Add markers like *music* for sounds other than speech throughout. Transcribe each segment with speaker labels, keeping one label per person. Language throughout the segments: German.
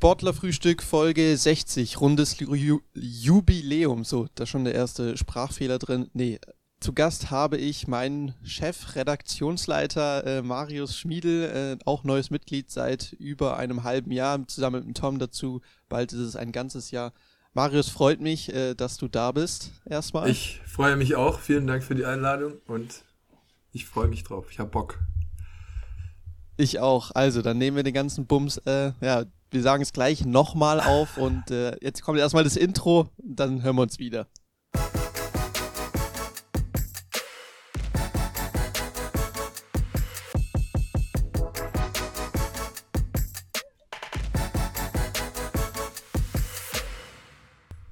Speaker 1: Sportlerfrühstück Folge 60, rundes Ju Jubiläum. So, da schon der erste Sprachfehler drin. Nee, zu Gast habe ich meinen Chef, Redaktionsleiter äh, Marius Schmiedel, äh, auch neues Mitglied seit über einem halben Jahr, zusammen mit Tom dazu. Bald ist es ein ganzes Jahr. Marius, freut mich, äh, dass du da bist. Erstmal.
Speaker 2: Ich freue mich auch. Vielen Dank für die Einladung und ich freue mich drauf. Ich habe Bock.
Speaker 1: Ich auch. Also, dann nehmen wir den ganzen Bums. Äh, ja, wir sagen es gleich nochmal auf und äh, jetzt kommt erstmal das Intro, dann hören wir uns wieder.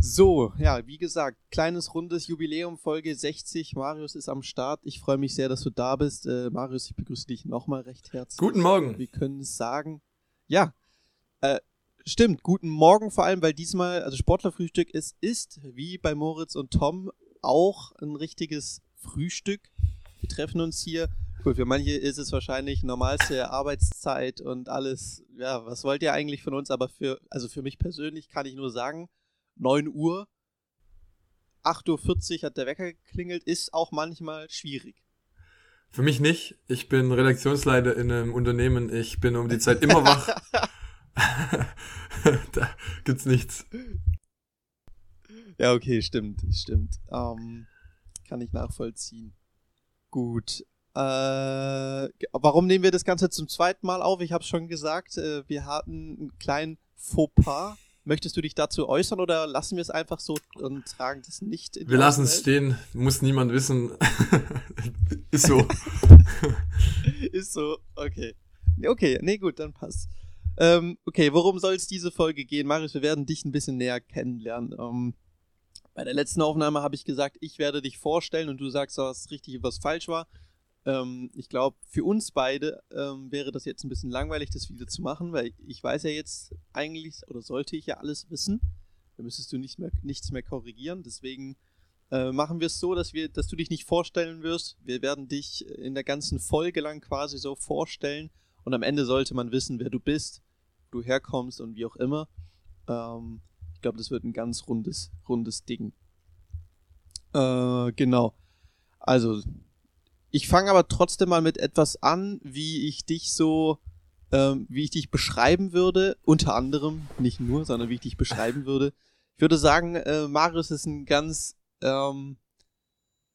Speaker 1: So, ja, wie gesagt, kleines rundes Jubiläum, Folge 60. Marius ist am Start. Ich freue mich sehr, dass du da bist. Äh, Marius, ich begrüße dich nochmal recht herzlich.
Speaker 2: Guten Morgen.
Speaker 1: Wir können es sagen. Ja, äh, stimmt, guten Morgen vor allem, weil diesmal, also Sportlerfrühstück, es ist wie bei Moritz und Tom auch ein richtiges Frühstück. Wir treffen uns hier. Gut, für manche ist es wahrscheinlich normalste Arbeitszeit und alles. Ja, was wollt ihr eigentlich von uns? Aber für, also für mich persönlich kann ich nur sagen, 9 Uhr, 8.40 Uhr hat der Wecker geklingelt, ist auch manchmal schwierig.
Speaker 2: Für mich nicht. Ich bin Redaktionsleiter in einem Unternehmen. Ich bin um die Zeit immer wach. *laughs* *laughs* da gibt's nichts.
Speaker 1: Ja, okay, stimmt, stimmt. Ähm, kann ich nachvollziehen. Gut. Äh, warum nehmen wir das Ganze zum zweiten Mal auf? Ich habe schon gesagt, äh, wir hatten einen kleinen Fauxpas. Möchtest du dich dazu äußern oder lassen wir es einfach so und tragen das nicht
Speaker 2: in Wir lassen es stehen, muss niemand wissen. *laughs* Ist so. *laughs*
Speaker 1: Ist so, okay. Okay, nee, gut, dann passt. Ähm, okay, worum soll es diese Folge gehen? Marius, wir werden dich ein bisschen näher kennenlernen. Ähm, bei der letzten Aufnahme habe ich gesagt, ich werde dich vorstellen und du sagst, was richtig und was falsch war. Ähm, ich glaube, für uns beide ähm, wäre das jetzt ein bisschen langweilig, das wieder zu machen, weil ich weiß ja jetzt eigentlich, oder sollte ich ja alles wissen. Da müsstest du nicht mehr, nichts mehr korrigieren. Deswegen äh, machen wir es so, dass, wir, dass du dich nicht vorstellen wirst. Wir werden dich in der ganzen Folge lang quasi so vorstellen. Und am Ende sollte man wissen, wer du bist du herkommst und wie auch immer. Ähm, ich glaube, das wird ein ganz rundes, rundes Ding. Äh, genau. Also, ich fange aber trotzdem mal mit etwas an, wie ich dich so, ähm, wie ich dich beschreiben würde. Unter anderem, nicht nur, sondern wie ich dich beschreiben würde. Ich würde sagen, äh, Marius ist ein ganz ähm,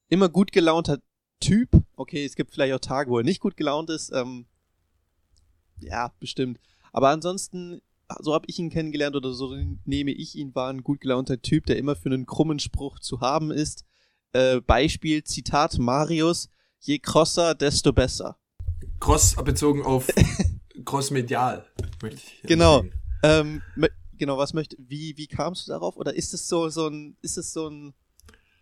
Speaker 1: immer gut gelaunter Typ. Okay, es gibt vielleicht auch Tage, wo er nicht gut gelaunt ist. Ähm, ja, bestimmt. Aber ansonsten, so habe ich ihn kennengelernt oder so nehme ich ihn, war ein gut gelaunter Typ, der immer für einen krummen Spruch zu haben ist. Äh, Beispiel, Zitat Marius, je krosser, desto besser.
Speaker 2: Cross bezogen auf *laughs* crossmedial,
Speaker 1: möchte ich. Genau. Ähm, genau, was möchte, wie, wie kamst du darauf? Oder ist es so, so ein, ist es so ein,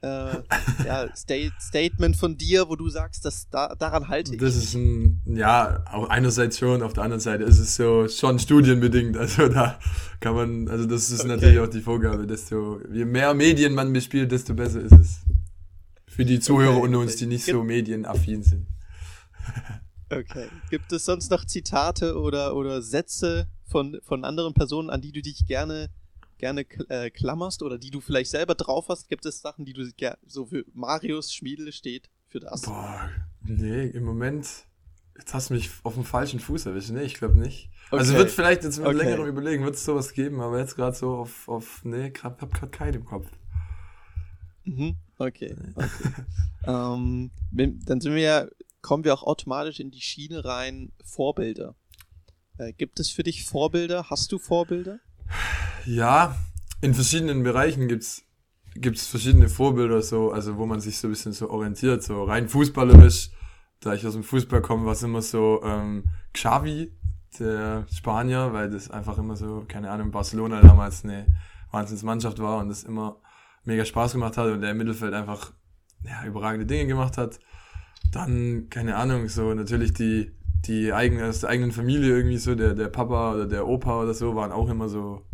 Speaker 1: äh, ja, State, Statement von dir, wo du sagst, dass da, daran halte ich.
Speaker 2: Das ist ein, ja, einerseits schon, auf der anderen Seite ist es so schon studienbedingt. Also da kann man, also das ist okay. natürlich auch die Vorgabe, desto, je mehr Medien man bespielt, desto besser ist es. Für die Zuhörer okay, unter uns, die nicht Gibt so medienaffin sind.
Speaker 1: Okay. Gibt es sonst noch Zitate oder, oder Sätze von, von anderen Personen, an die du dich gerne gerne äh, klammerst oder die du vielleicht selber drauf hast? Gibt es Sachen, die du so für Marius Schmiedel steht für das?
Speaker 2: Boah, nee, im Moment. Jetzt hast du mich auf dem falschen Fuß erwischt. Nee, ich glaube nicht. Also okay. Also wird vielleicht jetzt mit okay. längerem Überlegen, wird es sowas geben, aber jetzt gerade so auf, auf, nee, grad, hab gerade keinen im Kopf.
Speaker 1: Mhm, okay. okay. *laughs* ähm, dann sind wir ja, kommen wir auch automatisch in die Schiene rein, Vorbilder. Äh, gibt es für dich Vorbilder? Hast du Vorbilder?
Speaker 2: Ja, in verschiedenen Bereichen gibt's gibt's verschiedene Vorbilder, so, also wo man sich so ein bisschen so orientiert, so rein fußballerisch, da ich aus dem Fußball komme, war es immer so ähm, Xavi, der Spanier, weil das einfach immer so, keine Ahnung, Barcelona damals eine Wahnsinnsmannschaft war und das immer mega Spaß gemacht hat und der im Mittelfeld einfach ja, überragende Dinge gemacht hat. Dann, keine Ahnung, so natürlich die, die eigene, aus der eigenen Familie irgendwie so, der, der Papa oder der Opa oder so, waren auch immer so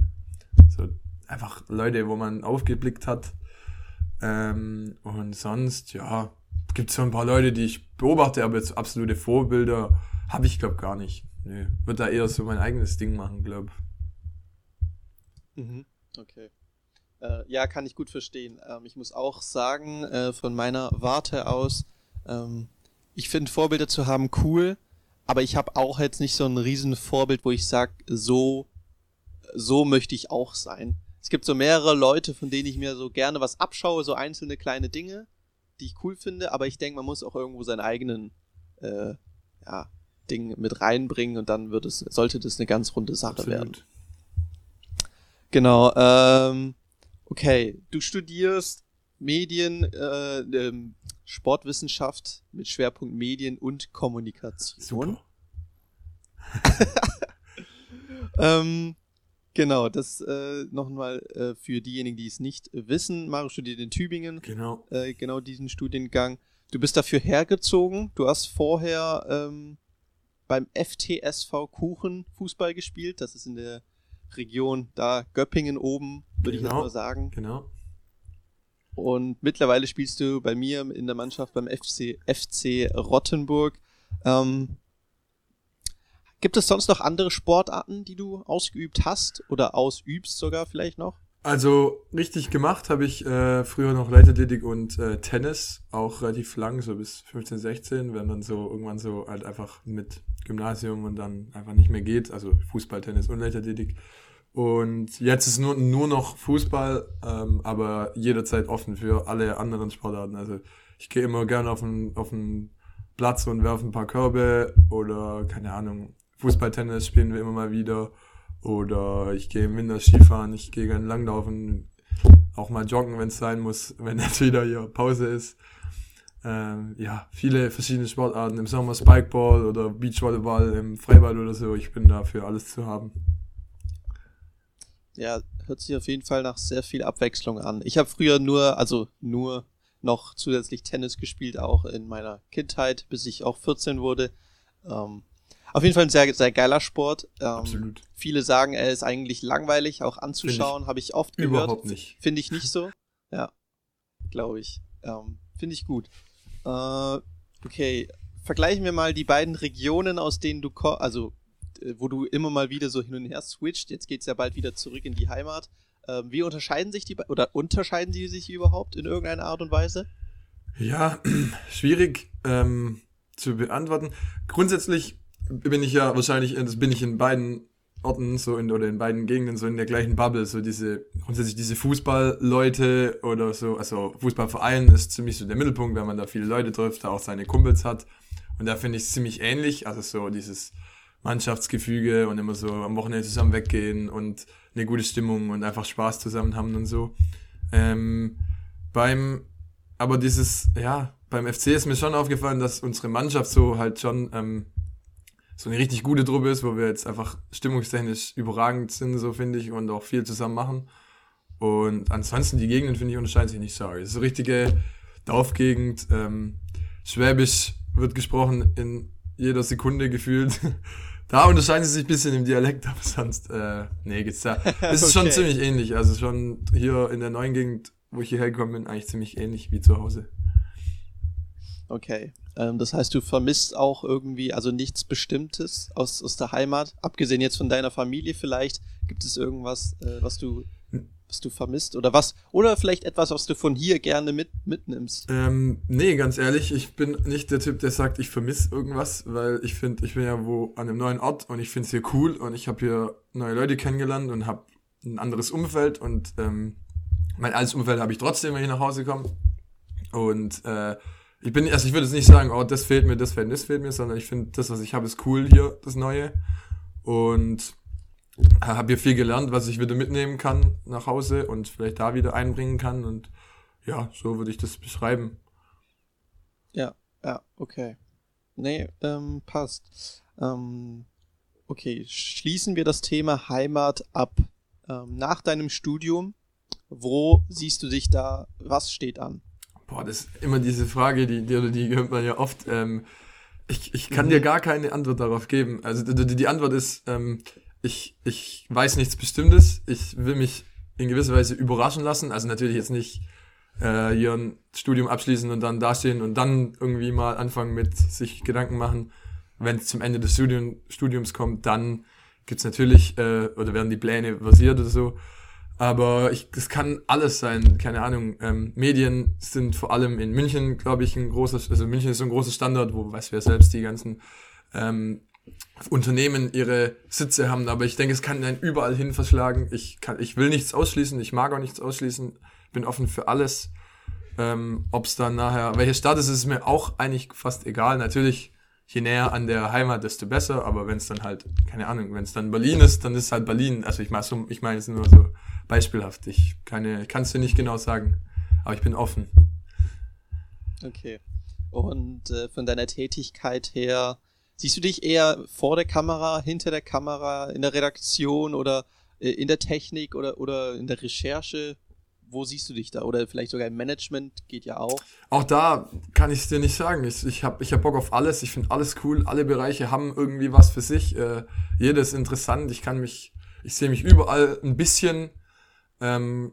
Speaker 2: einfach Leute, wo man aufgeblickt hat. Ähm, und sonst, ja, gibt es so ein paar Leute, die ich beobachte, aber jetzt absolute Vorbilder habe ich, glaube gar nicht. Nee, wird da eher so mein eigenes Ding machen, glaube
Speaker 1: Mhm. Okay. Äh, ja, kann ich gut verstehen. Ähm, ich muss auch sagen, äh, von meiner Warte aus, ähm, ich finde Vorbilder zu haben cool, aber ich habe auch jetzt nicht so ein riesen Vorbild, wo ich sage, so, so möchte ich auch sein. Es gibt so mehrere Leute, von denen ich mir so gerne was abschaue, so einzelne kleine Dinge, die ich cool finde, aber ich denke, man muss auch irgendwo seinen eigenen äh, ja, Ding mit reinbringen und dann wird es, sollte das eine ganz runde Sache Absolut. werden. Genau, ähm, okay, du studierst Medien, äh, ähm, Sportwissenschaft mit Schwerpunkt Medien und Kommunikation. *laughs* ähm, genau, das äh, nochmal äh, für diejenigen, die es nicht wissen. Mario studiert in Tübingen.
Speaker 2: Genau.
Speaker 1: Äh, genau diesen Studiengang. Du bist dafür hergezogen. Du hast vorher ähm, beim FTSV Kuchen Fußball gespielt. Das ist in der Region da Göppingen oben, würde genau. ich jetzt genau. mal sagen.
Speaker 2: Genau.
Speaker 1: Und mittlerweile spielst du bei mir in der Mannschaft beim FC, FC Rottenburg. Ähm, gibt es sonst noch andere Sportarten, die du ausgeübt hast oder ausübst sogar vielleicht noch?
Speaker 2: Also richtig gemacht habe ich äh, früher noch Leichtathletik und äh, Tennis, auch relativ lang, so bis 15, 16, wenn dann so irgendwann so halt einfach mit Gymnasium und dann einfach nicht mehr geht, also Fußball, Tennis und Leichtathletik. Und jetzt ist nur, nur noch Fußball, ähm, aber jederzeit offen für alle anderen Sportarten. Also ich gehe immer gerne auf den, auf den Platz und werfe ein paar Körbe oder keine Ahnung, Fußball, Tennis spielen wir immer mal wieder. Oder ich gehe im Winter Skifahren, ich gehe gerne langlaufen, auch mal joggen, wenn es sein muss, *laughs* wenn jetzt wieder hier Pause ist. Ähm, ja, viele verschiedene Sportarten. Im Sommer Spikeball oder Beachvolleyball, im Freiball oder so. Ich bin da für alles zu haben.
Speaker 1: Ja, hört sich auf jeden Fall nach sehr viel Abwechslung an. Ich habe früher nur, also nur noch zusätzlich Tennis gespielt, auch in meiner Kindheit, bis ich auch 14 wurde. Ähm, auf jeden Fall ein sehr, sehr geiler Sport.
Speaker 2: Ähm, Absolut.
Speaker 1: Viele sagen, er ist eigentlich langweilig, auch anzuschauen, habe ich oft
Speaker 2: gehört. Überhaupt nicht.
Speaker 1: Finde ich nicht so. *laughs* Ja, glaube ich. Ähm, Finde ich gut. Äh, okay, vergleichen wir mal die beiden Regionen, aus denen du kommst, also äh, wo du immer mal wieder so hin und her switcht. Jetzt geht es ja bald wieder zurück in die Heimat. Ähm, wie unterscheiden sich die oder unterscheiden sie sich überhaupt in irgendeiner Art und Weise?
Speaker 2: Ja, *clears throat* schwierig ähm, zu beantworten. Grundsätzlich bin ich ja wahrscheinlich, das bin ich in beiden Orten so in, oder in beiden Gegenden so in der gleichen Bubble, so diese, grundsätzlich diese Fußballleute oder so, also Fußballverein ist ziemlich so der Mittelpunkt, wenn man da viele Leute trifft, da auch seine Kumpels hat. Und da finde ich es ziemlich ähnlich, also so dieses Mannschaftsgefüge und immer so am Wochenende zusammen weggehen und eine gute Stimmung und einfach Spaß zusammen haben und so. Ähm, beim, aber dieses, ja, beim FC ist mir schon aufgefallen, dass unsere Mannschaft so halt schon ähm, so eine richtig gute Truppe ist, wo wir jetzt einfach stimmungstechnisch überragend sind, so finde ich, und auch viel zusammen machen. Und ansonsten die Gegenden, finde ich, unterscheiden sich nicht so. Es ist so richtige Dorfgegend. Ähm, Schwäbisch wird gesprochen in jeder Sekunde gefühlt. *laughs* Da unterscheiden sie sich ein bisschen im Dialekt, aber sonst, äh, nee, geht's da. *laughs* Es ist okay. schon ziemlich ähnlich. Also schon hier in der neuen Gegend, wo ich hierher gekommen bin, eigentlich ziemlich ähnlich wie zu Hause.
Speaker 1: Okay. Ähm, das heißt, du vermisst auch irgendwie, also nichts Bestimmtes aus, aus der Heimat, abgesehen jetzt von deiner Familie vielleicht. Gibt es irgendwas, äh, was du was du vermisst oder was oder vielleicht etwas, was du von hier gerne mit mitnimmst?
Speaker 2: Ähm, nee, ganz ehrlich, ich bin nicht der Typ, der sagt, ich vermisse irgendwas, weil ich finde, ich bin ja wo an einem neuen Ort und ich finde es hier cool und ich habe hier neue Leute kennengelernt und habe ein anderes Umfeld und ähm, mein altes Umfeld habe ich trotzdem, wenn ich nach Hause komme und äh, ich bin, also ich würde jetzt nicht sagen, oh, das fehlt mir, das fehlt, das fehlt mir, sondern ich finde, das, was ich habe, ist cool hier, das Neue und habe hier viel gelernt, was ich wieder mitnehmen kann nach Hause und vielleicht da wieder einbringen kann. Und ja, so würde ich das beschreiben.
Speaker 1: Ja, ja, okay. Nee, ähm, passt. Ähm, okay, schließen wir das Thema Heimat ab. Ähm, nach deinem Studium, wo siehst du dich da? Was steht an?
Speaker 2: Boah, das ist immer diese Frage, die, die, die hört man ja oft. Ähm, ich, ich kann mhm. dir gar keine Antwort darauf geben. Also die, die Antwort ist, ähm, ich, ich weiß nichts Bestimmtes. Ich will mich in gewisser Weise überraschen lassen. Also natürlich jetzt nicht äh, hier ein Studium abschließen und dann dastehen und dann irgendwie mal anfangen mit sich Gedanken machen. Wenn es zum Ende des Studium, Studiums kommt, dann gibt's natürlich, äh, oder werden die Pläne versiert oder so. Aber ich, das kann alles sein, keine Ahnung. Ähm, Medien sind vor allem in München, glaube ich, ein großes, also München ist so ein großes Standard, wo, weiß wer selbst, die ganzen ähm, Unternehmen ihre Sitze haben. Aber ich denke, es kann einen überall hin verschlagen. Ich, kann, ich will nichts ausschließen, ich mag auch nichts ausschließen, bin offen für alles. Ähm, Ob es dann nachher, welche Stadt ist, ist mir auch eigentlich fast egal. Natürlich je näher an der Heimat, desto besser. Aber wenn es dann halt, keine Ahnung, wenn es dann Berlin ist, dann ist es halt Berlin. Also ich meine ich meine es nur so beispielhaft. Ich keine, kannst du nicht genau sagen, aber ich bin offen.
Speaker 1: Okay. Und äh, von deiner Tätigkeit her, siehst du dich eher vor der Kamera, hinter der Kamera, in der Redaktion oder äh, in der Technik oder, oder in der Recherche? wo siehst du dich da? Oder vielleicht sogar im Management geht ja auch.
Speaker 2: Auch da kann ich es dir nicht sagen. Ich, ich habe ich hab Bock auf alles. Ich finde alles cool. Alle Bereiche haben irgendwie was für sich. Äh, jeder ist interessant. Ich kann mich, ich sehe mich überall ein bisschen. Ähm,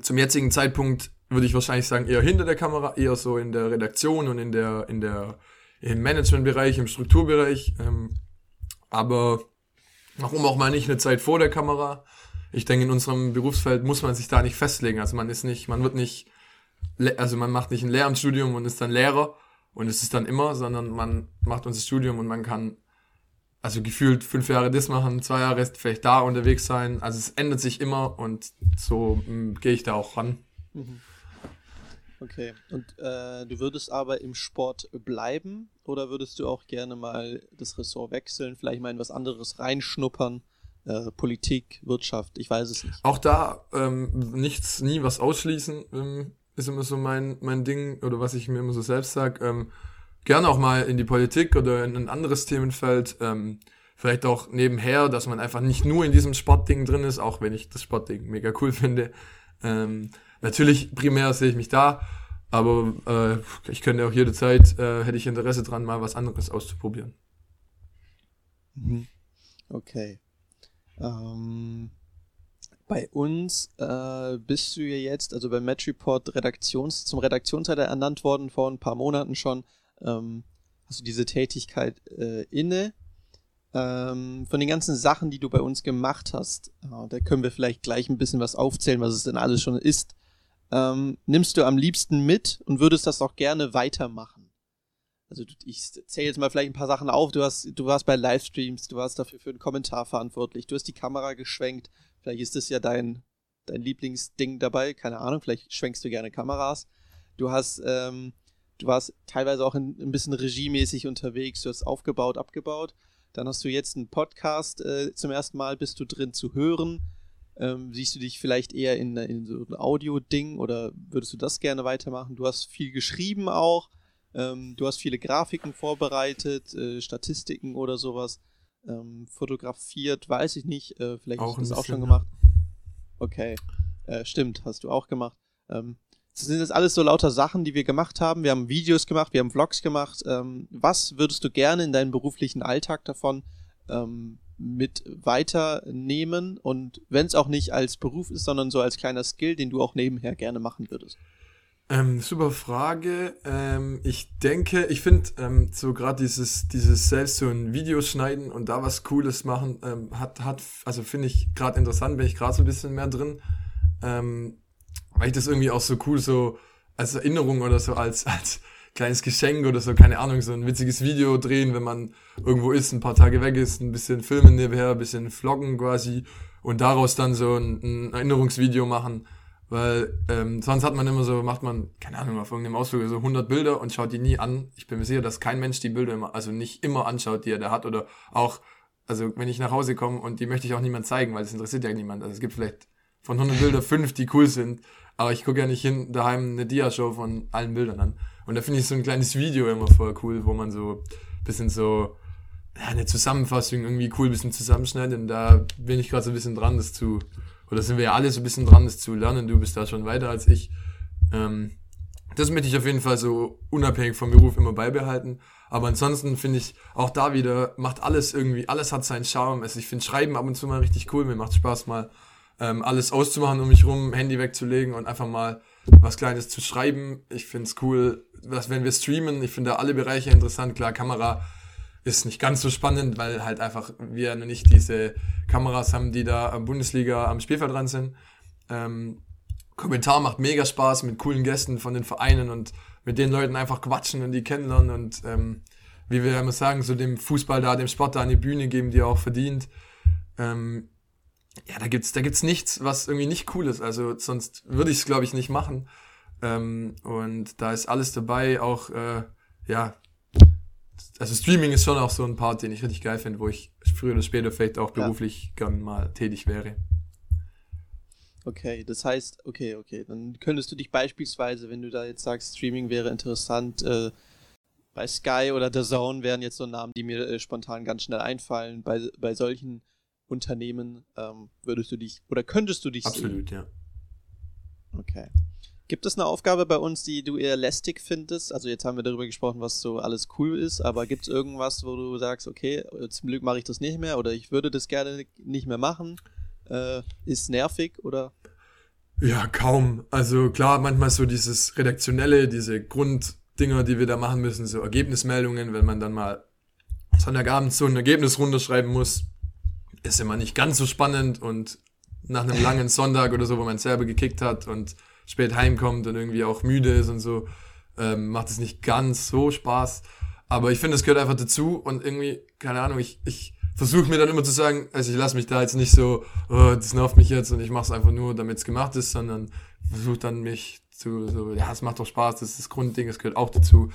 Speaker 2: zum jetzigen Zeitpunkt würde ich wahrscheinlich sagen, eher hinter der Kamera, eher so in der Redaktion und in der, in der, im Managementbereich, im Strukturbereich. Ähm, aber warum auch mal nicht eine Zeit vor der Kamera? ich denke, in unserem Berufsfeld muss man sich da nicht festlegen. Also man ist nicht, man wird nicht, also man macht nicht ein Lehramtsstudium und ist dann Lehrer und es ist dann immer, sondern man macht unser Studium und man kann also gefühlt fünf Jahre das machen, zwei Jahre vielleicht da unterwegs sein. Also es ändert sich immer und so mm, gehe ich da auch ran. Mhm.
Speaker 1: Okay. Und äh, du würdest aber im Sport bleiben oder würdest du auch gerne mal das Ressort wechseln, vielleicht mal in was anderes reinschnuppern? äh, Politik, Wirtschaft, ich weiß es nicht.
Speaker 2: Auch da ähm, nichts, nie was ausschließen, ähm, ist immer so mein, mein Ding oder was ich mir immer so selbst sage. Ähm, gerne auch mal in die Politik oder in ein anderes Themenfeld. Ähm, vielleicht auch nebenher, dass man einfach nicht nur in diesem Sportding drin ist, auch wenn ich das Sportding mega cool finde. Ähm, natürlich primär sehe ich mich da, aber äh, ich könnte auch jederzeit, äh, hätte ich Interesse dran, mal was anderes auszuprobieren.
Speaker 1: Mhm. Okay. Ähm, bei uns äh, bist du ja jetzt, also beim Match Report Redaktions, zum Redaktionsleiter ernannt worden vor ein paar Monaten schon. Ähm, hast du diese Tätigkeit äh, inne? Ähm, von den ganzen Sachen, die du bei uns gemacht hast, äh, da können wir vielleicht gleich ein bisschen was aufzählen, was es denn alles schon ist. Ähm, nimmst du am liebsten mit und würdest das auch gerne weitermachen? also ich zähle jetzt mal vielleicht ein paar Sachen auf. Du hast, du warst bei Livestreams, du warst dafür für einen Kommentar verantwortlich, du hast die Kamera geschwenkt. Vielleicht ist das ja dein, dein Lieblingsding dabei, keine Ahnung, vielleicht schwenkst du gerne Kameras. Du hast, ähm, du warst teilweise auch in, ein bisschen regiemäßig unterwegs, du hast aufgebaut, abgebaut. Dann hast du jetzt einen Podcast äh, zum ersten Mal, bist du drin zu hören. Ähm, siehst du dich vielleicht eher in, in so ein Audio-Ding oder würdest du das gerne weitermachen? Du hast viel geschrieben auch ähm, du hast viele Grafiken vorbereitet, äh, Statistiken oder sowas. Ähm, fotografiert, weiß ich nicht. Äh, vielleicht auch hast du das auch schon gemacht. Okay. Äh, stimmt, hast du auch gemacht. Ähm, das sind jetzt alles so lauter Sachen, die wir gemacht haben. Wir haben Videos gemacht, wir haben Vlogs gemacht. Ähm, was würdest du gerne in deinem beruflichen Alltag davon ähm, mit weiternehmen? Und wenn es auch nicht als Beruf ist, sondern so als kleiner Skill, den du auch nebenher gerne machen würdest?
Speaker 2: Ähm, super Frage. Ähm, ich denke, ich finde ähm, so gerade dieses, dieses selbst so ein Video schneiden und da was Cooles machen, ähm, hat, hat, also finde ich gerade interessant, bin ich gerade so ein bisschen mehr drin. Weil ich das irgendwie auch so cool so als Erinnerung oder so als, *laughs* als kleines Geschenk oder so, keine Ahnung, so ein witziges Video drehen, wenn man irgendwo ist, ein paar Tage weg ist, ein bisschen filmen nebenher, ein bisschen vloggen quasi und daraus dann so ein, ein Erinnerungsvideo machen weil ähm, sonst hat man immer so, macht man, keine Ahnung, auf irgendeinem Ausflug so 100 Bilder und schaut die nie an. Ich bin mir sicher, dass kein Mensch die Bilder immer, also nicht immer anschaut, die er da hat. Oder auch, also wenn ich nach Hause komme und die möchte ich auch niemand zeigen, weil es interessiert ja niemand. Also es gibt vielleicht von 100 Bilder fünf, die cool sind. Aber ich gucke ja nicht hin daheim eine Dia-Show von allen Bildern an. Und da finde ich so ein kleines Video immer voll cool, wo man so bisschen so ja, eine Zusammenfassung irgendwie cool bisschen zusammenschneidet. Und da bin ich gerade so ein bisschen dran, das zu oder sind wir ja alle so ein bisschen dran, das zu lernen. Du bist da schon weiter als ich. Ähm, das möchte ich auf jeden Fall so unabhängig vom Beruf immer beibehalten. Aber ansonsten finde ich auch da wieder, macht alles irgendwie, alles hat seinen Charme. Also ich finde Schreiben ab und zu mal richtig cool. Mir macht Spaß mal ähm, alles auszumachen, um mich rum, Handy wegzulegen und einfach mal was Kleines zu schreiben. Ich finde es cool, dass wenn wir streamen, ich finde alle Bereiche interessant. Klar, Kamera ist nicht ganz so spannend, weil halt einfach wir nicht diese Kameras haben, die da am Bundesliga am Spielfeld dran sind. Ähm, Kommentar macht mega Spaß mit coolen Gästen von den Vereinen und mit den Leuten einfach quatschen und die kennenlernen und ähm, wie wir immer sagen, so dem Fußball da, dem Sport da eine Bühne geben, die er auch verdient. Ähm, ja, da gibt's, da gibt's nichts, was irgendwie nicht cool ist. Also sonst würde ich es, glaube ich, nicht machen. Ähm, und da ist alles dabei, auch äh, ja, also Streaming ist schon auch so ein Part, den ich richtig geil finde, wo ich früher oder später vielleicht auch beruflich ja. gern mal tätig wäre.
Speaker 1: Okay, das heißt, okay, okay, dann könntest du dich beispielsweise, wenn du da jetzt sagst, Streaming wäre interessant, äh, bei Sky oder The Zone wären jetzt so Namen, die mir äh, spontan ganz schnell einfallen. Bei, bei solchen Unternehmen ähm, würdest du dich oder könntest du dich
Speaker 2: Absolut, sehen? ja.
Speaker 1: Okay. Gibt es eine Aufgabe bei uns, die du eher lästig findest? Also jetzt haben wir darüber gesprochen, was so alles cool ist, aber gibt es irgendwas, wo du sagst, okay, zum Glück mache ich das nicht mehr oder ich würde das gerne nicht mehr machen? Äh, ist nervig oder?
Speaker 2: Ja, kaum. Also klar, manchmal so dieses redaktionelle, diese Grunddinger, die wir da machen müssen, so Ergebnismeldungen, wenn man dann mal Sonntagabend so ein Ergebnis runterschreiben muss, ist immer nicht ganz so spannend und nach einem langen Sonntag oder so, wo man selber gekickt hat und spät heimkommt und irgendwie auch müde ist und so, ähm, macht es nicht ganz so Spaß. Aber ich finde, es gehört einfach dazu und irgendwie, keine Ahnung, ich, ich versuche mir dann immer zu sagen, also ich lasse mich da jetzt nicht so, oh, das nervt mich jetzt und ich mache es einfach nur, damit es gemacht ist, sondern versuche dann mich zu, so, ja, es macht doch Spaß, das ist das Grundding, es gehört auch dazu.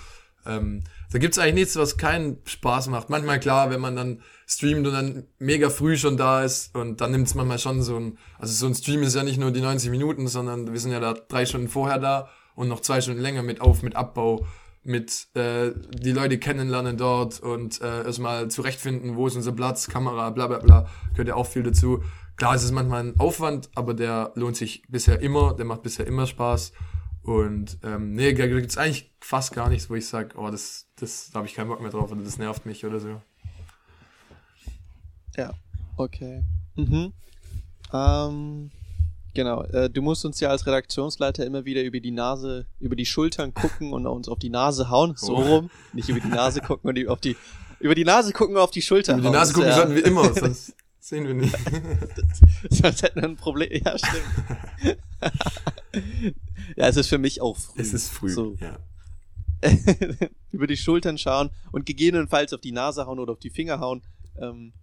Speaker 2: Ähm, da gibt's eigentlich nichts, was keinen Spaß macht. Manchmal klar, wenn man dann streamt und dann mega früh schon da ist und dann nimmt's manchmal schon so ein, also so ein Stream ist ja nicht nur die 90 Minuten, sondern wir sind ja da drei Stunden vorher da und noch zwei Stunden länger mit Auf, mit Abbau, mit äh, die Leute kennenlernen dort und äh, erstmal zurechtfinden, wo ist unser Platz, Kamera, bla bla bla, gehört ja auch viel dazu. Klar, es ist manchmal ein Aufwand, aber der lohnt sich bisher immer, der macht bisher immer Spaß. Und ähm, nee, da gibt es eigentlich fast gar nichts, wo ich sage, oh, das, das da habe ich keinen Bock mehr drauf oder das nervt mich oder so.
Speaker 1: Ja, okay. Mhm. Ähm, genau, äh, du musst uns ja als Redaktionsleiter immer wieder über die Nase, über die Schultern gucken und uns auf die Nase hauen, so oh. rum. Nicht über die Nase gucken und auf die, über die Nase gucken und auf die Schulter
Speaker 2: Über die Nase gucken ja. sollten wir immer, *laughs* sonst sehen wir nicht. *laughs*
Speaker 1: sonst hätten wir ein Problem. Ja, stimmt. *laughs* ja, es ist für mich auch früh.
Speaker 2: Es ist früh, so. ja. *laughs*
Speaker 1: über die Schultern schauen und gegebenenfalls auf die Nase hauen oder auf die Finger hauen. Ähm,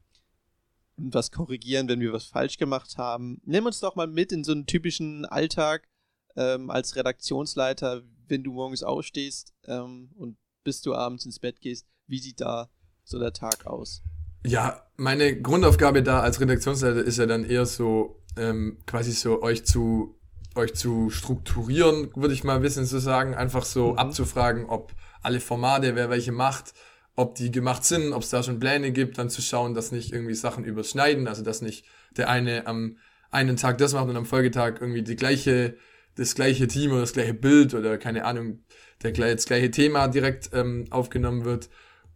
Speaker 1: und was korrigieren, wenn wir was falsch gemacht haben. Nimm uns doch mal mit in so einen typischen Alltag ähm, als Redaktionsleiter, wenn du morgens aufstehst ähm, und bis du abends ins Bett gehst. Wie sieht da so der Tag aus?
Speaker 2: Ja, meine Grundaufgabe da als Redaktionsleiter ist ja dann eher so, ähm, quasi so euch zu euch zu strukturieren, würde ich mal wissen zu sagen, einfach so mhm. abzufragen, ob alle Formate, wer welche macht, ob die gemacht sind, ob es da schon Pläne gibt, dann zu schauen, dass nicht irgendwie Sachen überschneiden, also dass nicht der eine am einen Tag das macht und am Folgetag irgendwie die gleiche, das gleiche Team oder das gleiche Bild oder keine Ahnung, der, das gleiche Thema direkt ähm, aufgenommen wird.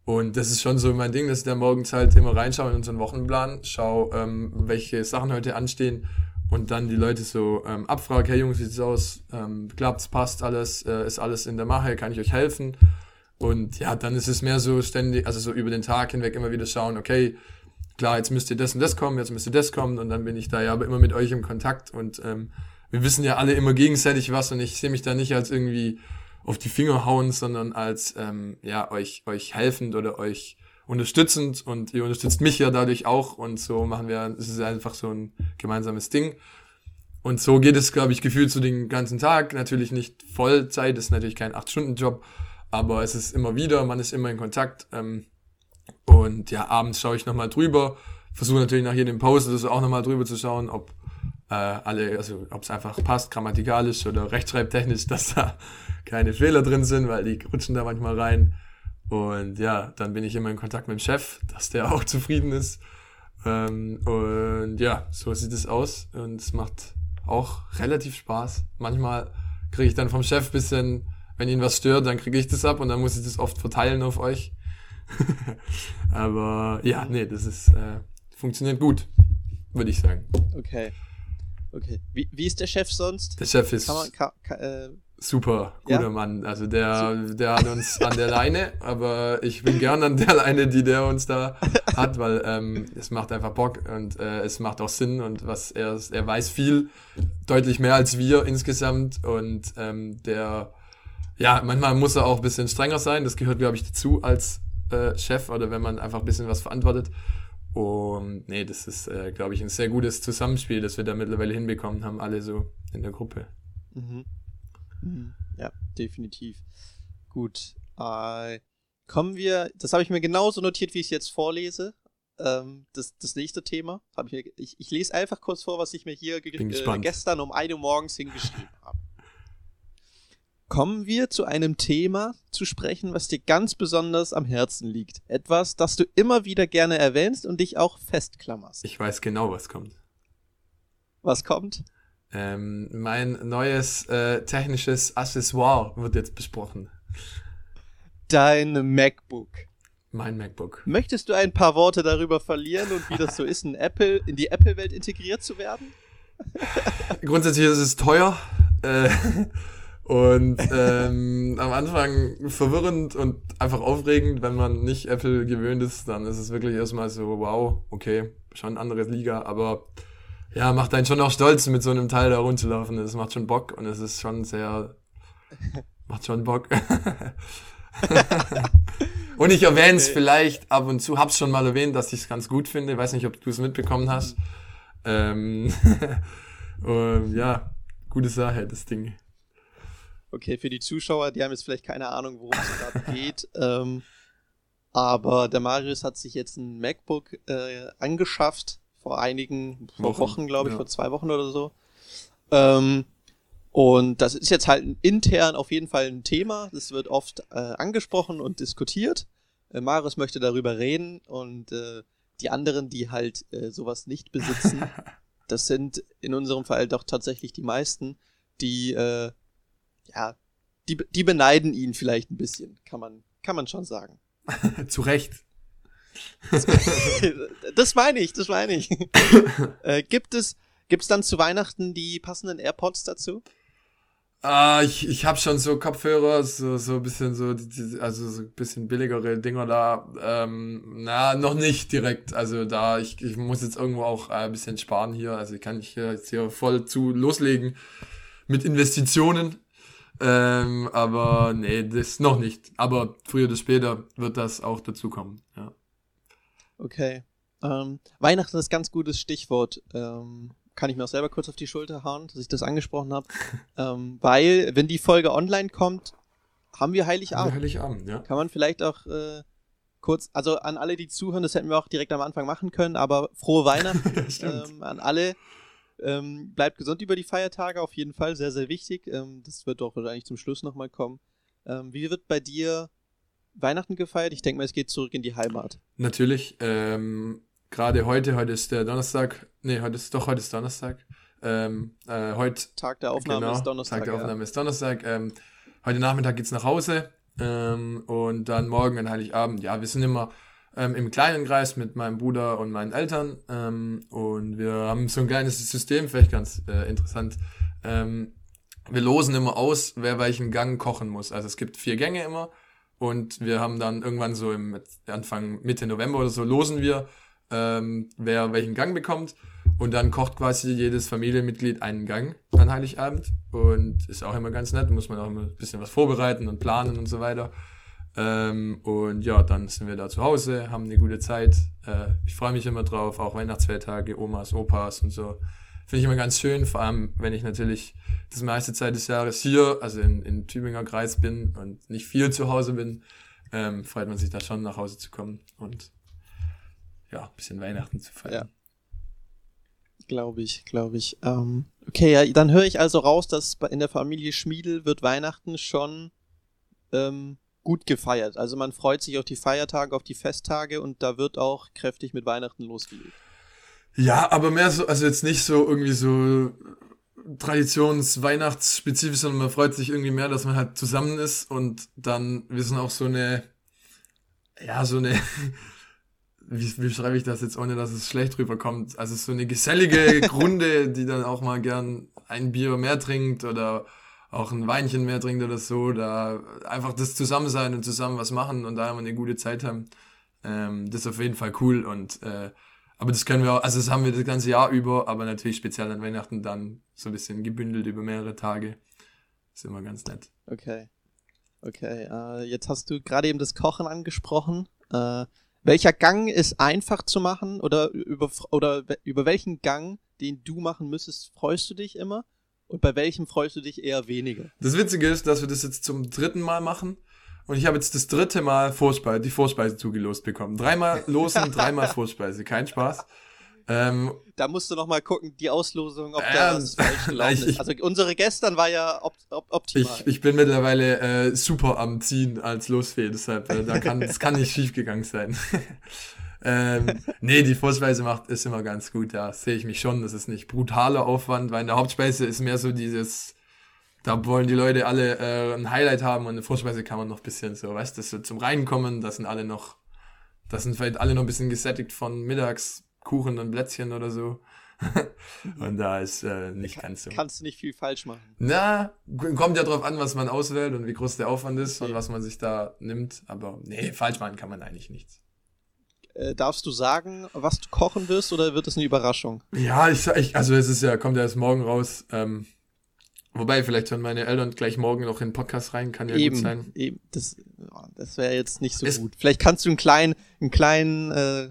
Speaker 2: Und das ist schon so mein Ding, dass ich da morgens halt immer reinschaue in unseren Wochenplan, schau, ähm, welche Sachen heute anstehen und dann die Leute so ähm, abfrage, hey Jungs, wie sieht's aus? Ähm, klappt's, passt alles, äh, ist alles in der Mache, kann ich euch helfen? Und ja, dann ist es mehr so ständig, also so über den Tag hinweg immer wieder schauen, okay, klar, jetzt müsst ihr das und das kommen, jetzt müsst ihr das kommen und dann bin ich da ja aber immer mit euch im Kontakt und ähm, wir wissen ja alle immer gegenseitig was und ich sehe mich da nicht als irgendwie auf die Finger hauen, sondern als ähm, ja euch euch helfend oder euch unterstützend und ihr unterstützt mich ja dadurch auch und so machen wir, es ist einfach so ein gemeinsames Ding. Und so geht es, glaube ich, gefühlt so den ganzen Tag. Natürlich nicht Vollzeit, ist natürlich kein 8-Stunden-Job, aber es ist immer wieder, man ist immer in Kontakt. Ähm, und ja, abends schaue ich nochmal drüber, versuche natürlich nach jedem Post also auch nochmal drüber zu schauen, ob äh, alle, also ob es einfach passt, grammatikalisch oder rechtschreibtechnisch, *laughs* dass da keine Fehler drin sind, weil die rutschen da manchmal rein. Und ja, dann bin ich immer in Kontakt mit dem Chef, dass der *laughs* auch zufrieden ist. Ähm, und ja, so sieht es aus und es macht auch relativ Spaß. Manchmal kriege ich dann vom Chef bisschen wenn ihn was stört, dann kriege ich das ab und dann muss ich das oft verteilen auf euch. *laughs* Aber ja, nee, das ist äh, funktioniert gut, würde ich sagen.
Speaker 1: Okay. Okay. Wie, wie ist der Chef sonst?
Speaker 2: Der Chef ist man, kann, kann, äh, super, guter ja? Mann. Also der, der hat uns an der Leine, aber ich bin gern an der Leine, die der uns da hat, weil ähm, es macht einfach Bock und äh, es macht auch Sinn und was er, er weiß viel deutlich mehr als wir insgesamt und ähm, der, ja, manchmal muss er auch ein bisschen strenger sein, das gehört, glaube ich, dazu als äh, Chef oder wenn man einfach ein bisschen was verantwortet. Und nee, das ist, äh, glaube ich, ein sehr gutes Zusammenspiel, das wir da mittlerweile hinbekommen haben, alle so in der Gruppe.
Speaker 1: Mhm. Mhm. Ja, definitiv. Gut. Äh, kommen wir, das habe ich mir genauso notiert, wie ich es jetzt vorlese. Ähm, das, das nächste Thema. Ich, mir, ich, ich, lese einfach kurz vor, was ich mir hier äh, gestern um 1 Uhr morgens hingeschrieben habe. Kommen wir zu einem Thema zu sprechen, was dir ganz besonders am Herzen liegt. Etwas, das du immer wieder gerne erwähnst und dich auch festklammerst.
Speaker 2: Ich weiß genau, was kommt.
Speaker 1: Was kommt?
Speaker 2: Ähm, mein neues äh, technisches Accessoire wird jetzt besprochen.
Speaker 1: Dein MacBook.
Speaker 2: Mein MacBook.
Speaker 1: Möchtest du ein paar Worte darüber verlieren und wie das so ist, in Apple, in die Apple-Welt integriert zu werden? *laughs*
Speaker 2: Grundsätzlich ist es teuer. Äh, und ähm, *laughs* am Anfang verwirrend und einfach aufregend, wenn man nicht Apple gewöhnt ist, dann ist es wirklich erstmal so, wow, okay, schon eine andere Liga, aber ja, macht einen schon auch stolz, mit so einem Teil da rumzulaufen. Es macht schon Bock und es ist schon sehr, *laughs* macht schon Bock. *laughs* und ich erwähne es vielleicht ab und zu, hab's schon mal erwähnt, dass ich es ganz gut finde. Weiß nicht, ob du es mitbekommen hast. Ähm, und ja, gute Sache, das Ding.
Speaker 1: Okay, für die Zuschauer, die haben jetzt vielleicht keine Ahnung, worum es gerade *laughs* geht. Ähm, aber der Marius hat sich jetzt ein MacBook äh, angeschafft vor einigen, vor Wochen, Wochen glaube ich, ja. vor zwei Wochen oder so. Ähm, und das ist jetzt halt intern auf jeden Fall ein Thema. Das wird oft äh, angesprochen und diskutiert. Äh, Marius möchte darüber reden und äh, die anderen, die halt äh, sowas nicht besitzen, *laughs* das sind in unserem Fall doch tatsächlich die meisten, die äh, ja, die, die beneiden ihn vielleicht ein bisschen, kann man, kann man schon sagen. *laughs*
Speaker 2: Zu Recht. *laughs*
Speaker 1: das meine ich, das meine ich. *laughs* äh, gibt es, gibt's dann zu Weihnachten die passenden AirPods dazu?
Speaker 2: Ah, ich, ich habe schon so Kopfhörer, so, so ein bisschen so, also so ein bisschen billigere Dinger da. Ähm, na, noch nicht direkt. Also da, ich, ich muss jetzt irgendwo auch ein bisschen sparen hier. Also ich kann ich jetzt hier voll zu loslegen mit Investitionen. Ähm, aber nee, das noch nicht. Aber früher oder später wird das auch dazukommen. Ja.
Speaker 1: Okay. Ähm, Weihnachten ist ganz gutes Stichwort. Ähm, kann ich mir auch selber kurz auf die Schulter hauen, dass ich das angesprochen habe. *laughs* ähm, weil, wenn die Folge online kommt, haben wir Heiligabend.
Speaker 2: Haben wir Heiligabend, ja.
Speaker 1: Kann man vielleicht auch äh, kurz, also an alle, die zuhören, das hätten wir auch direkt am Anfang machen können, aber frohe Weihnachten *laughs* ähm, an alle. Ähm, bleibt gesund über die Feiertage, auf jeden Fall, sehr, sehr wichtig. Ähm, das wird doch wahrscheinlich zum Schluss nochmal kommen. Ähm, wie wird bei dir Weihnachten gefeiert? Ich denke mal, es geht zurück in die Heimat.
Speaker 2: Natürlich. Ähm, Gerade heute, heute ist der Donnerstag, nee, heute ist doch heute ist Donnerstag. Ähm, äh, heute,
Speaker 1: Tag der Aufnahme genau, ist Donnerstag.
Speaker 2: Tag der Aufnahme ja. ist Donnerstag. Ähm, heute Nachmittag geht's nach Hause und dann morgen an Heiligabend. Ja, wir sind immer ähm, im kleinen Kreis mit meinem Bruder und meinen Eltern. Ähm, und wir haben so ein kleines System, vielleicht ganz äh, interessant. Ähm, wir losen immer aus, wer welchen Gang kochen muss. Also es gibt vier Gänge immer. Und wir haben dann irgendwann so im Anfang, Mitte November oder so, losen wir, ähm, wer welchen Gang bekommt. Und dann kocht quasi jedes Familienmitglied einen Gang an Heiligabend. Und ist auch immer ganz nett, muss man auch immer ein bisschen was vorbereiten und planen und so weiter. Ähm, und ja, dann sind wir da zu Hause, haben eine gute Zeit. Äh, ich freue mich immer drauf, auch Weihnachtsfeiertage, Omas, Opas und so. Finde ich immer ganz schön, vor allem wenn ich natürlich das meiste Zeit des Jahres hier, also in, in Tübinger Kreis bin und nicht viel zu Hause bin, ähm, freut man sich da schon nach Hause zu kommen und ja, ein bisschen Weihnachten zu feiern.
Speaker 1: Ja. Glaube ich, glaube ich. Ähm, okay, ja, dann höre ich also raus, dass in der Familie Schmiedel wird Weihnachten schon ähm, gut gefeiert. Also man freut sich auf die Feiertage, auf die Festtage und da wird auch kräftig mit Weihnachten losgelegt.
Speaker 2: Ja, aber mehr so, also jetzt nicht so irgendwie so traditions-weihnachtsspezifisch, sondern man freut sich irgendwie mehr, dass man halt zusammen ist und dann, wir sind auch so eine, ja, so eine, *laughs* wie, wie schreibe ich das jetzt, ohne dass es schlecht rüberkommt? Also so eine gesellige *laughs* Grunde, die dann auch mal gern ein Bier mehr trinkt oder auch ein Weinchen mehr trinkt oder so, da einfach das Zusammensein und zusammen was machen und da immer eine gute Zeit haben. Ähm, das ist auf jeden Fall cool und äh, Aber das können wir auch, also das haben wir das ganze Jahr über, aber natürlich speziell an Weihnachten dann so ein bisschen gebündelt über mehrere Tage. ist immer ganz nett.
Speaker 1: Okay. Okay, äh, jetzt hast du gerade eben das Kochen angesprochen. Äh, welcher Gang ist einfach zu machen oder über, oder über welchen Gang, den du machen müsstest, freust du dich immer? Und bei welchem freust du dich eher weniger?
Speaker 2: Das Witzige ist, dass wir das jetzt zum dritten Mal machen. Und ich habe jetzt das dritte Mal Vorspeise, die Vorspeise zugelost bekommen. Dreimal *laughs* losen, dreimal Vorspeise. Kein Spaß.
Speaker 1: Ähm, da musst du noch mal gucken, die Auslosung, ob da ähm, was falsch gelaufen ist. Also unsere gestern war ja op op optimal.
Speaker 2: Ich, ich bin mittlerweile äh, super am Ziehen als Losfee, deshalb äh, da kann das kann nicht schief gegangen sein. *laughs* ähm, nee, die Vorspeise macht ist immer ganz gut. Da sehe ich mich schon. Das ist nicht brutaler Aufwand, weil in der Hauptspeise ist mehr so dieses da wollen die Leute alle äh, ein Highlight haben und eine Vorspeise kann man noch ein bisschen so, weißt du, so zum Reinkommen, da sind alle noch, da sind vielleicht alle noch ein bisschen gesättigt von Mittagskuchen und Plätzchen oder so. *laughs* und da ist äh, nicht ganz so.
Speaker 1: Kannst du nicht viel falsch machen.
Speaker 2: Na, kommt ja drauf an, was man auswählt und wie groß der Aufwand ist okay. und was man sich da nimmt. Aber nee, falsch machen kann man eigentlich nichts.
Speaker 1: Äh, darfst du sagen, was du kochen wirst oder wird es eine Überraschung?
Speaker 2: Ja, ich, ich also es ist ja, kommt ja erst morgen raus. Ähm, Wobei, vielleicht hören meine Eltern gleich morgen noch in den Podcast rein, kann ja
Speaker 1: eben,
Speaker 2: gut sein.
Speaker 1: Eben, das, das wäre jetzt nicht so es, gut. Vielleicht kannst du einen kleinen, einen kleinen, äh,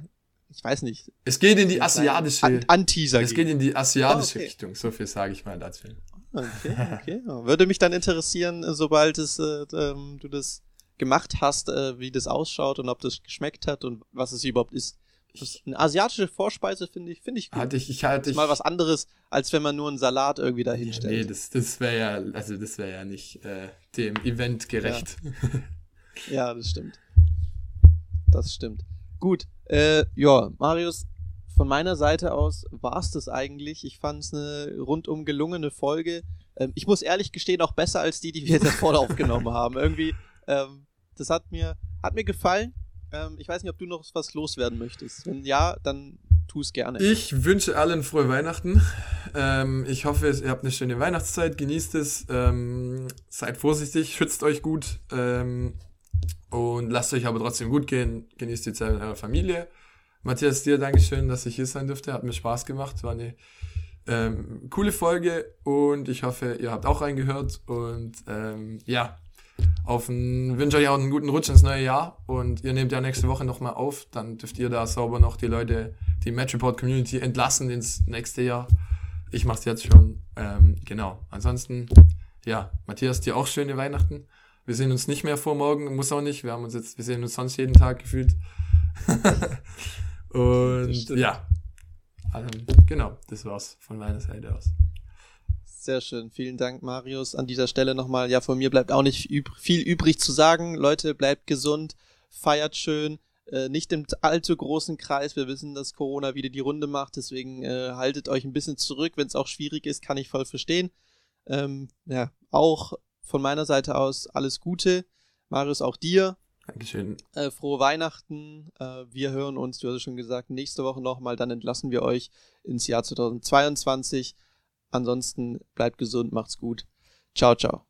Speaker 1: ich weiß nicht.
Speaker 2: Es geht in die asiatische. An,
Speaker 1: Anteaser.
Speaker 2: Es geht in die asiatische oh, okay. Richtung. So viel sage ich mal dazu.
Speaker 1: Okay, okay. Würde mich dann interessieren, sobald es, äh, ähm, du das gemacht hast, äh, wie das ausschaut und ob das geschmeckt hat und was es überhaupt ist. Das, eine asiatische Vorspeise finde ich, finde ich
Speaker 2: gut. Hatte ich, ich hatte
Speaker 1: ich, mal was anderes, als wenn man nur einen Salat irgendwie dahin stellt.
Speaker 2: Ja, nee, das, das wäre ja, also das wäre ja nicht äh, dem Event gerecht.
Speaker 1: Ja. *laughs* ja. das stimmt. Das stimmt. Gut, äh, ja, Marius, von meiner Seite aus war es das eigentlich. Ich fand es eine rundum gelungene Folge. Ähm, ich muss ehrlich gestehen, auch besser als die, die wir jetzt vorher *laughs* aufgenommen haben. Irgendwie, ähm, das hat mir, hat mir gefallen. Ähm, ich weiß nicht, ob du noch was loswerden möchtest. Wenn ja, dann tu es gerne.
Speaker 2: Ich wünsche allen frohe Weihnachten. Ähm, ich hoffe, ihr habt eine schöne Weihnachtszeit, genießt es, ähm, seid vorsichtig, schützt euch gut ähm, und lasst euch aber trotzdem gut gehen. Genießt die Zeit mit eurer Familie. Matthias, dir Dankeschön, dass ich hier sein durfte. Hat mir Spaß gemacht. War eine ähm, coole Folge und ich hoffe, ihr habt auch reingehört. Und ähm, ja, auf ein, wünsche euch auch einen guten Rutsch ins neue Jahr und ihr nehmt ja nächste Woche nochmal auf, dann dürft ihr da sauber noch die Leute, die Matchport Community entlassen ins nächste Jahr. Ich mach's jetzt schon. Ähm, genau. Ansonsten, ja, Matthias, dir auch schöne Weihnachten. Wir sehen uns nicht mehr vor morgen, muss auch nicht. Wir haben uns jetzt, wir sehen uns sonst jeden Tag gefühlt. *laughs* und ja, also, genau, das war's von meiner Seite aus.
Speaker 1: Sehr schön. Vielen Dank, Marius. An dieser Stelle nochmal, ja, von mir bleibt auch nicht viel übrig zu sagen. Leute, bleibt gesund, feiert schön, äh, nicht im allzu großen Kreis. Wir wissen, dass Corona wieder die Runde macht, deswegen äh, haltet euch ein bisschen zurück. Wenn es auch schwierig ist, kann ich voll verstehen. Ähm, ja, auch von meiner Seite aus alles Gute. Marius, auch dir.
Speaker 2: Dankeschön.
Speaker 1: Äh, frohe Weihnachten. Äh, wir hören uns, du hast es schon gesagt, nächste Woche nochmal. Dann entlassen wir euch ins Jahr 2022. Ansonsten bleibt gesund, macht's gut. Ciao, ciao.